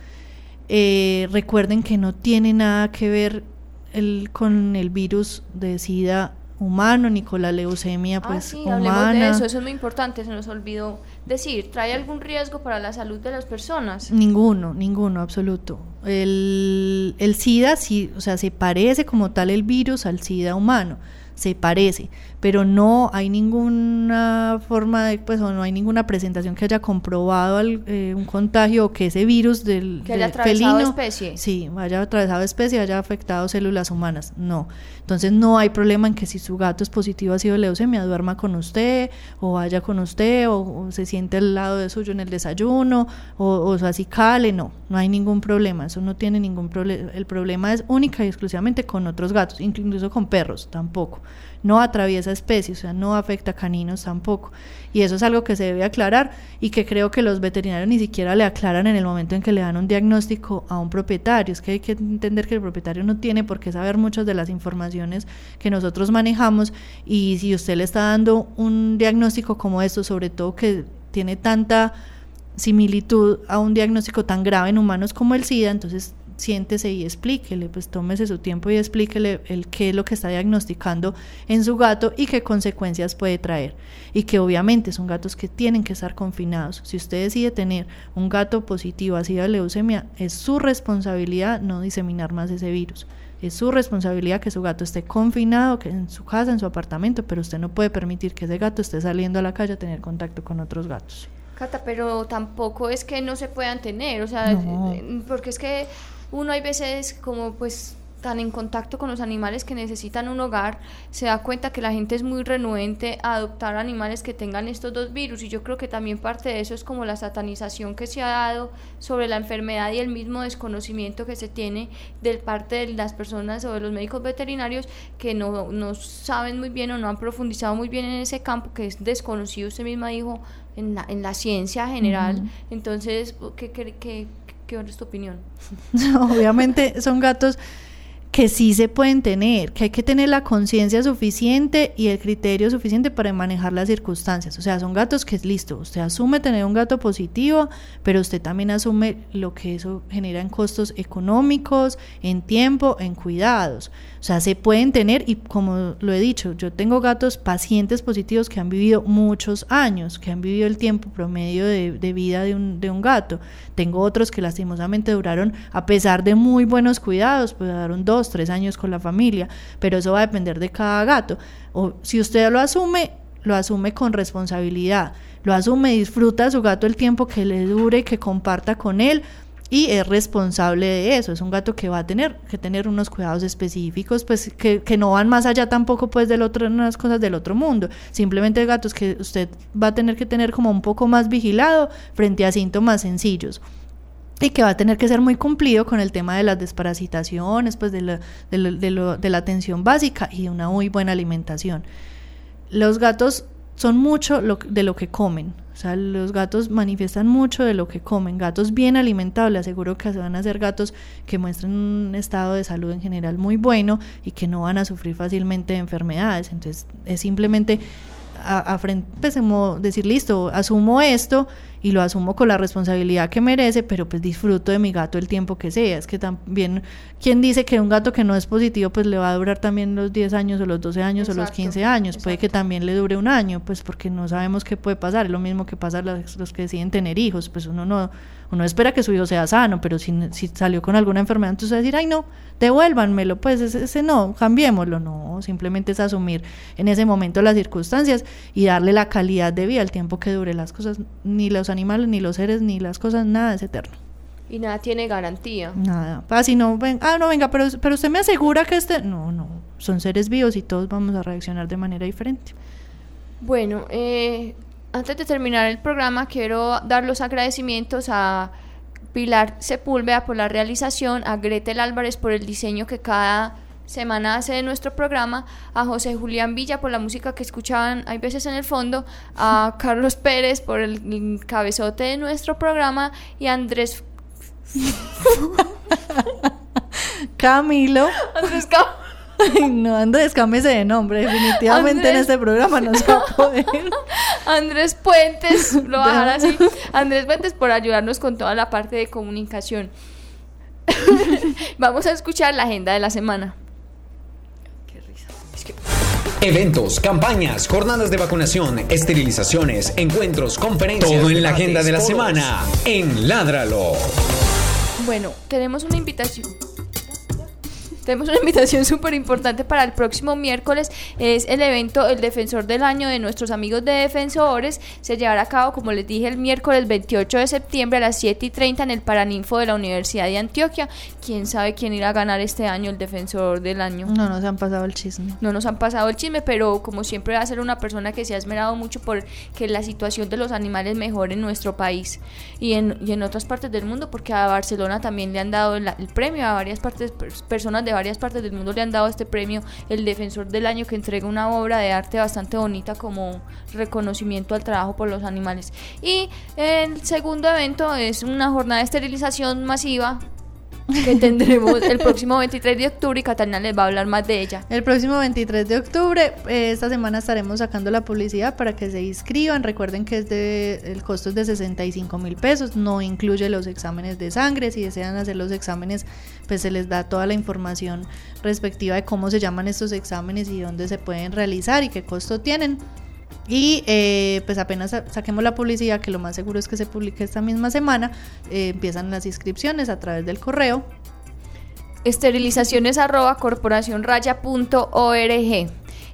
Eh, recuerden que no tiene nada que ver el, con el virus de SIDA humano ni con la leucemia pues ah, sí, hablemos de humana. eso, eso es muy importante, se nos olvidó decir, ¿trae algún riesgo para la salud de las personas? Ninguno, ninguno, absoluto. El, el SIDA, sí, o sea, se parece como tal el virus al SIDA humano, se parece, pero no hay ninguna forma de, pues, o no hay ninguna presentación que haya comprobado al- eh, un contagio o que ese virus del, Que haya del atravesado felino, especie. sí, haya atravesado especie, haya afectado células humanas, no. Entonces no hay problema en que si su gato es positivo a sido leucemia, duerma con usted, o vaya con usted, o, se siente al lado de suyo en el desayuno, o, o su acicale, no, no hay ningún problema, eso no tiene ningún problema. El problema es única y exclusivamente con otros gatos, incluso con perros tampoco. No atraviesa especies, o sea, no afecta caninos tampoco. Y eso es algo que se debe aclarar y que creo que los veterinarios ni siquiera le aclaran en el momento en que le dan un diagnóstico a un propietario. Es que hay que entender que el propietario no tiene por qué saber muchas de las informaciones que nosotros manejamos y si usted le está dando un diagnóstico como esto, sobre todo que tiene tanta similitud a un diagnóstico tan grave en humanos como el SIDA, entonces siéntese y explíquele, pues tómese su tiempo y explíquele el qué es lo que está diagnosticando en su gato y qué consecuencias puede traer. Y que obviamente son gatos que tienen que estar confinados. Si usted decide tener un gato positivo así de leucemia, es su responsabilidad no diseminar más ese virus. Es su responsabilidad que su gato esté confinado que en su casa, en su apartamento, pero usted no puede permitir que ese gato esté saliendo a la calle a tener contacto con otros gatos. Cata, pero tampoco es que no se puedan tener, o sea, No. porque es que uno hay veces como pues tan en contacto con los animales que necesitan un hogar, se da cuenta que la gente es muy renuente a adoptar animales que tengan estos dos virus y yo creo que también parte de eso es como la satanización que se ha dado sobre la enfermedad y el mismo desconocimiento que se tiene de parte de las personas o de los médicos veterinarios que no, no saben muy bien o no han profundizado muy bien en ese campo que es desconocido, usted misma dijo, en la, en la ciencia general. Entonces, ¿qué, qué, qué, qué es tu opinión? Obviamente son gatos que sí se pueden tener, que hay que tener la conciencia suficiente y el criterio suficiente para manejar las circunstancias. O sea, son gatos que es listo, usted asume tener un gato positivo, pero usted también asume lo que eso genera en costos económicos, en tiempo, en cuidados. O sea, se pueden tener y como lo he dicho, yo tengo gatos pacientes positivos que han vivido muchos años, que han vivido el tiempo promedio de, de vida de un, de un gato. Tengo otros que lastimosamente duraron, a pesar de muy buenos cuidados, pues duraron dos, tres años con la familia, pero eso va a depender de cada gato. O si usted lo asume, lo asume con responsabilidad, lo asume, disfruta a su gato el tiempo que le dure, que comparta con él y es responsable de eso. Es un gato que va a tener que tener unos cuidados específicos, pues que, no van más allá tampoco pues del otro, unas cosas del otro mundo. Simplemente gatos que usted va a tener que tener como un poco más vigilado frente a síntomas sencillos y que va a tener que ser muy cumplido con el tema de las desparasitaciones, pues de, la, de, lo, de, lo, de la atención básica y una muy buena alimentación. Los gatos son mucho lo, de lo que comen. O sea, los gatos manifiestan mucho de lo que comen. Gatos bien alimentados, le aseguro que van a ser gatos que muestran un estado de salud en general muy bueno y que no van a sufrir fácilmente de enfermedades. Entonces, es simplemente a, a pues, decir, listo, asumo esto y lo asumo con la responsabilidad que merece, pero pues disfruto de mi gato el tiempo que sea. Es que también, ¿quién dice que un gato que no es positivo pues le va a durar también los 10 años o los 12 años exacto, o los 15 años? Exacto. Puede que también le dure un año, pues porque no sabemos qué puede pasar. Es lo mismo que pasa a los, los que deciden tener hijos, pues uno no, uno espera que su hijo sea sano, pero si, si salió con alguna enfermedad, entonces decir, ay no, devuélvanmelo, pues ese, ese no, cambiémoslo, no, simplemente es asumir en ese momento las circunstancias y darle la calidad de vida, el tiempo que dure las cosas, ni los animales, ni los seres, ni las cosas, nada es eterno. Y nada tiene garantía. Nada. Así no, ven, ah, no, venga, pero, pero usted me asegura que este. No, no. Son seres vivos y todos vamos a reaccionar de manera diferente. Bueno, eh, antes de terminar el programa, quiero dar los agradecimientos a Pilar Sepúlveda por la realización, a Gretel Álvarez por el diseño que cada semana hace de nuestro programa, a José Julián Villa por la música que escuchaban hay veces en el fondo, a Carlos Pérez por el cabezote de nuestro programa y a Andrés Camilo. Andrés Cam no, Andrés, cámese de nombre. Definitivamente Andrés, en este programa no se va a poder. Andrés Puentes, lo voy a dejar así. Andrés Puentes por ayudarnos con toda la parte de comunicación. Vamos a escuchar la agenda de la semana. Qué risa. Es que... Eventos, campañas, jornadas de vacunación, esterilizaciones, encuentros, conferencias. Todo en la agenda de la semana en Ládralo. Bueno, tenemos una invitación. Tenemos una invitación súper importante para el próximo miércoles. Es el evento El Defensor del Año de nuestros amigos de Defensores. Se llevará a cabo, como les dije, el miércoles 28 de septiembre a las 7 y 30 en el Paraninfo de la Universidad de Antioquia. ¿Quién sabe quién irá a ganar este año el Defensor del Año? No nos han pasado el chisme. No nos han pasado el chisme, pero como siempre va a ser una persona que se ha esmerado mucho por que la situación de los animales mejore en nuestro país y en, y en otras partes del mundo, porque a Barcelona también le han dado el, el premio, a varias partes, personas de varias partes del mundo le han dado este premio, el Defensor del Año, que entrega una obra de arte bastante bonita como reconocimiento al trabajo por los animales. Y el segundo evento es una jornada de esterilización masiva que tendremos el próximo 23 de octubre y Catalina les va a hablar más de ella. El próximo 23 de octubre, eh, esta semana estaremos sacando la publicidad para que se inscriban. Recuerden que es de, el costo es de 65 mil pesos, no incluye los exámenes de sangre. Si desean hacer los exámenes, pues se les da toda la información respectiva de cómo se llaman estos exámenes y dónde se pueden realizar y qué costo tienen. Y eh, pues apenas saquemos la publicidad, que lo más seguro es que se publique esta misma semana, eh, empiezan las inscripciones a través del correo. Esterilizaciones arroba.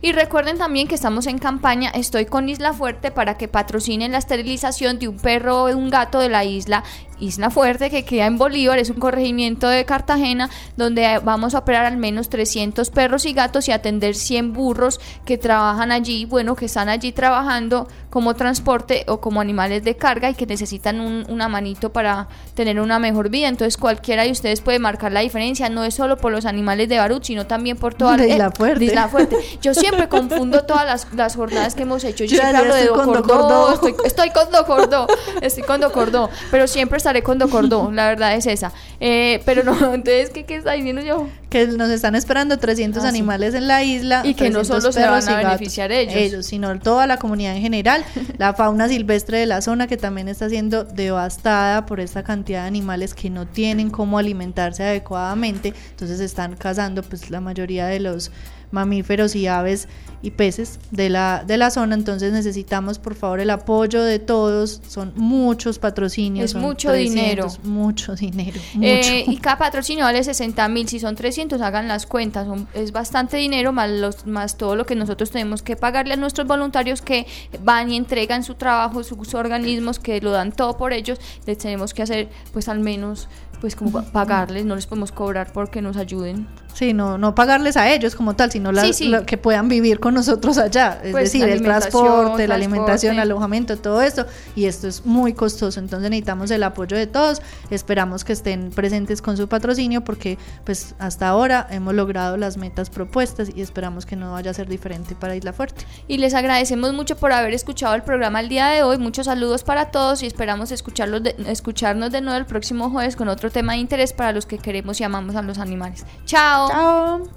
Y recuerden también que estamos en campaña Estoy con Isla Fuerte para que patrocinen la esterilización de un perro o un gato de la isla Isla Fuerte que queda en Bolívar, es un corregimiento de Cartagena donde vamos a operar al menos 300 perros y gatos y atender 100 burros que trabajan allí, bueno, que están allí trabajando como transporte o como animales de carga y que necesitan un, una manito para tener una mejor vida. Entonces cualquiera de ustedes puede marcar la diferencia, no es solo por los animales de Barut, sino también por toda la Isla Fuerte. Isla Fuerte. Yo siempre confundo todas las, las, jornadas que hemos hecho. Yo siempre hablo de Docordó, estoy, estoy, con Docordó, estoy con Docordó, pero siempre estaré con Docordó, la verdad es esa. Eh, pero no, entonces, ¿qué, ¿qué, está diciendo yo? Que nos están esperando 300 ah, animales en la isla. Y que no solo se van a beneficiar ellos. ellos. sino toda la comunidad en general. la fauna silvestre de la zona que también está siendo devastada por esta cantidad de animales que no tienen cómo alimentarse adecuadamente. Entonces están cazando pues la mayoría de los mamíferos y aves y peces de la, de la zona, entonces necesitamos por favor el apoyo de todos, son muchos patrocinios. Es mucho dinero. Mucho dinero. Eh, y cada patrocinio vale 60 mil, si son 300 hagan las cuentas, es bastante dinero más, los, más todo lo que nosotros tenemos que pagarle a nuestros voluntarios que van y entregan su trabajo, sus organismos, que lo dan todo por ellos, les tenemos que hacer pues al menos pues como pagarles, no les podemos cobrar porque nos ayuden. Sí, no, no pagarles a ellos como tal, sino que puedan vivir con nosotros allá. Es pues, decir, el transporte, la alimentación, el alojamiento, todo esto. Y esto es muy costoso, entonces necesitamos el apoyo de todos. Esperamos que estén presentes con su patrocinio porque pues hasta ahora hemos logrado las metas propuestas y esperamos que no vaya a ser diferente para Isla Fuerte. Y les agradecemos mucho por haber escuchado el programa el día de hoy. Muchos saludos para todos y esperamos escucharlos escucharnos de nuevo el próximo jueves con otro tema de interés para los que queremos y amamos a los animales. Chao. Chao.